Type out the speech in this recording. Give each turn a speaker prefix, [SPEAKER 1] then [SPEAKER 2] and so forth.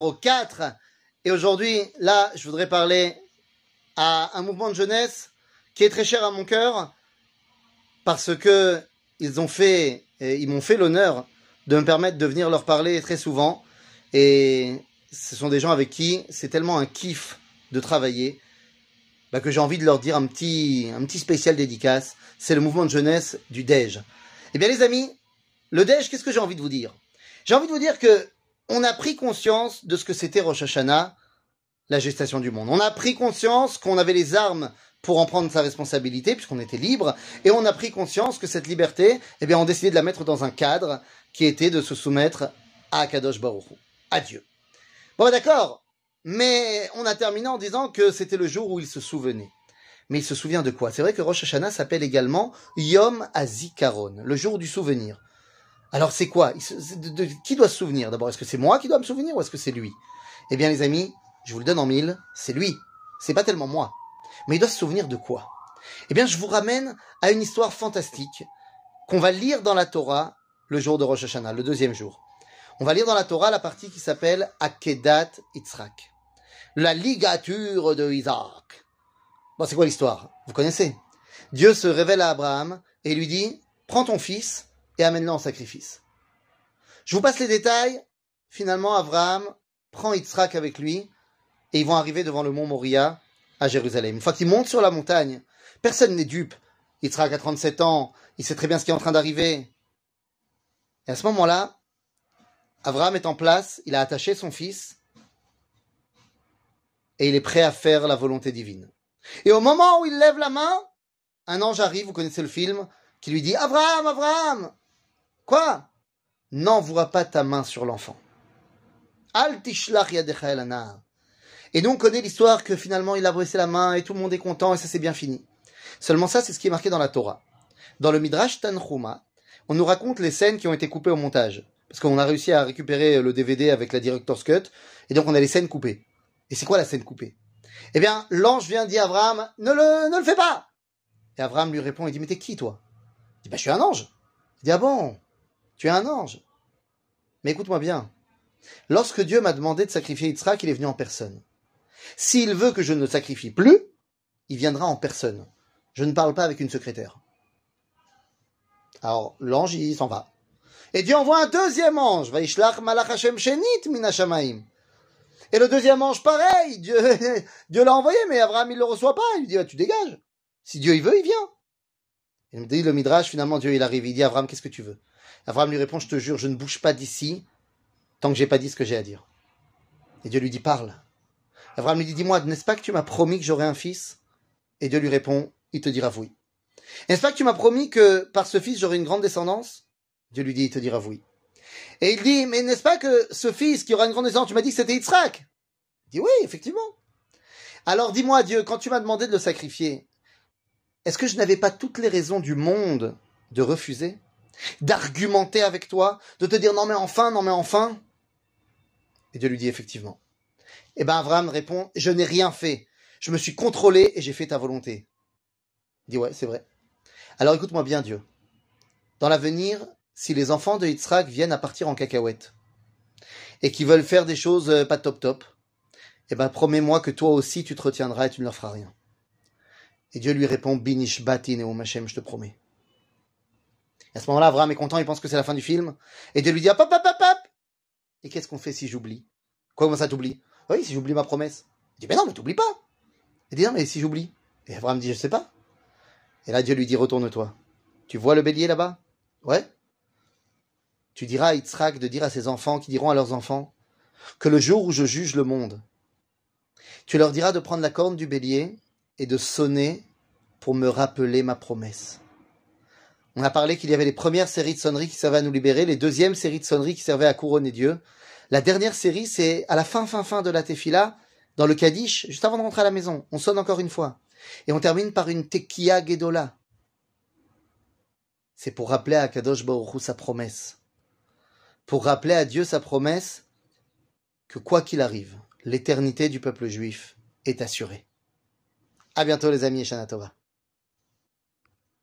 [SPEAKER 1] au 4. Et aujourd'hui, là, je voudrais parler à un mouvement de jeunesse qui est très cher à mon cœur parce que ils ont fait, ils m'ont fait l'honneur de me permettre de venir leur parler très souvent. Et ce sont des gens avec qui c'est tellement un kiff de travailler bah, que j'ai envie de leur dire un petit, un petit spécial dédicace. C'est le mouvement de jeunesse du DEJ. Eh bien, les amis, le DEJ, qu'est-ce que j'ai envie de vous dire? J'ai envie de vous dire que on a pris conscience de ce que c'était Rosh Hashanah, la gestation du monde. On a pris conscience qu'on avait les armes pour en prendre sa responsabilité, puisqu'on était libre, et on a pris conscience que cette liberté, eh bien, on décidait de la mettre dans un cadre qui était de se soumettre à Kadosh Baruch à Dieu. Bon, d'accord, mais on a terminé en disant que c'était le jour où il se souvenait. Mais il se souvient de quoi? C'est vrai que Rosh Hashanah s'appelle également Yom Azikaron, le jour du souvenir. Alors c'est quoi? Qui doit se souvenir D'abord, est-ce que c'est moi qui dois me souvenir ou est-ce que c'est lui? Eh bien les amis, je vous le donne en mille, c'est lui. C'est pas tellement moi. Mais il doit se souvenir de quoi? Eh bien je vous ramène à une histoire fantastique qu'on va lire dans la Torah le jour de Rosh Hashanah, le deuxième jour. On va lire dans la Torah la partie qui s'appelle Akedat Yitzhak. La ligature de Isaac. Bon, c'est quoi l'histoire? Vous connaissez? Dieu se révèle à Abraham et lui dit, prends ton fils et amène-le en sacrifice. Je vous passe les détails. Finalement, Abraham prend Yitzhak avec lui et ils vont arriver devant le mont Moria à Jérusalem. Une fois qu'ils montent sur la montagne, personne n'est dupe. Yitzhak a 37 ans, il sait très bien ce qui est en train d'arriver. Et à ce moment-là, Abraham est en place, il a attaché son fils et il est prêt à faire la volonté divine. Et au moment où il lève la main, un ange arrive, vous connaissez le film, qui lui dit Abraham, Abraham, Quoi? N'envoie pas ta main sur l'enfant. Al tishlach Et donc on connaît l'histoire que finalement il a brisé la main et tout le monde est content et ça s'est bien fini. Seulement ça, c'est ce qui est marqué dans la Torah. Dans le Midrash Tanchuma, on nous raconte les scènes qui ont été coupées au montage. Parce qu'on a réussi à récupérer le DVD avec la Director's Cut, et donc on a les scènes coupées. Et c'est quoi la scène coupée? Eh bien, l'ange vient dire à Abraham, ne le, ne le fais pas Et Abraham lui répond, il dit, mais t'es qui toi? Il dit, bah je suis un ange. Il dit, ah bon? Tu es un ange. Mais écoute-moi bien. Lorsque Dieu m'a demandé de sacrifier Yitzhak, il est venu en personne. S'il veut que je ne sacrifie plus, il viendra en personne. Je ne parle pas avec une secrétaire. Alors, l'ange, il s'en va. Et Dieu envoie un deuxième ange. Et le deuxième ange, pareil. Dieu, l'a envoyé, mais Abraham, il le reçoit pas. Il lui dit, bah, tu dégages. Si Dieu, il veut, il vient. Il me dit le Midrash, finalement, Dieu, il arrive. Il dit, Abraham, qu'est-ce que tu veux? Abraham lui répond, je te jure, je ne bouge pas d'ici tant que j'ai pas dit ce que j'ai à dire. Et Dieu lui dit, parle. Abraham lui dit, dis-moi, n'est-ce pas que tu m'as promis que j'aurais un fils? Et Dieu lui répond, il te dira oui. N'est-ce pas que tu m'as promis que par ce fils j'aurai une grande descendance? Dieu lui dit, il te dira oui. Et il dit, mais n'est-ce pas que ce fils qui aura une grande descendance, tu m'as dit que c'était Yitzhak? Il dit, oui, effectivement. Alors dis-moi, Dieu, quand tu m'as demandé de le sacrifier, est-ce que je n'avais pas toutes les raisons du monde de refuser d'argumenter avec toi, de te dire non mais enfin, non mais enfin. Et Dieu lui dit effectivement? Et eh ben Abraham répond, je n'ai rien fait. Je me suis contrôlé et j'ai fait ta volonté. Il dit ouais, c'est vrai. Alors écoute-moi bien Dieu. Dans l'avenir, si les enfants de Yitzhak viennent à partir en cacahuète et qui veulent faire des choses euh, pas top top, eh ben promets-moi que toi aussi tu te retiendras et tu ne leur feras rien. Et Dieu lui répond, Binish batin et Machem, je te promets à ce moment-là, Abraham est content, il pense que c'est la fin du film. Et Dieu lui dit, hop, hop, hop, hop, Et qu'est-ce qu'on fait si j'oublie? Quoi, comment ça t'oublie Oui, si j'oublie ma promesse. Il dit, mais non, mais t'oublies pas. Il dit, non, mais si j'oublie Et Abraham dit, je sais pas. Et là, Dieu lui dit, retourne-toi. Tu vois le bélier là-bas? Ouais. Tu diras à Yitzhak de dire à ses enfants, qui diront à leurs enfants, que le jour où je juge le monde, tu leur diras de prendre la corne du bélier et de sonner pour me rappeler ma promesse. On a parlé qu'il y avait les premières séries de sonneries qui servaient à nous libérer, les deuxièmes séries de sonneries qui servaient à couronner Dieu. La dernière série, c'est à la fin, fin, fin de la tefila, dans le Kaddish, juste avant de rentrer à la maison. On sonne encore une fois. Et on termine par une Tekia Gedola. C'est pour rappeler à Kadosh Baruch sa promesse. Pour rappeler à Dieu sa promesse que quoi qu'il arrive, l'éternité du peuple juif est assurée. À bientôt les amis et Shana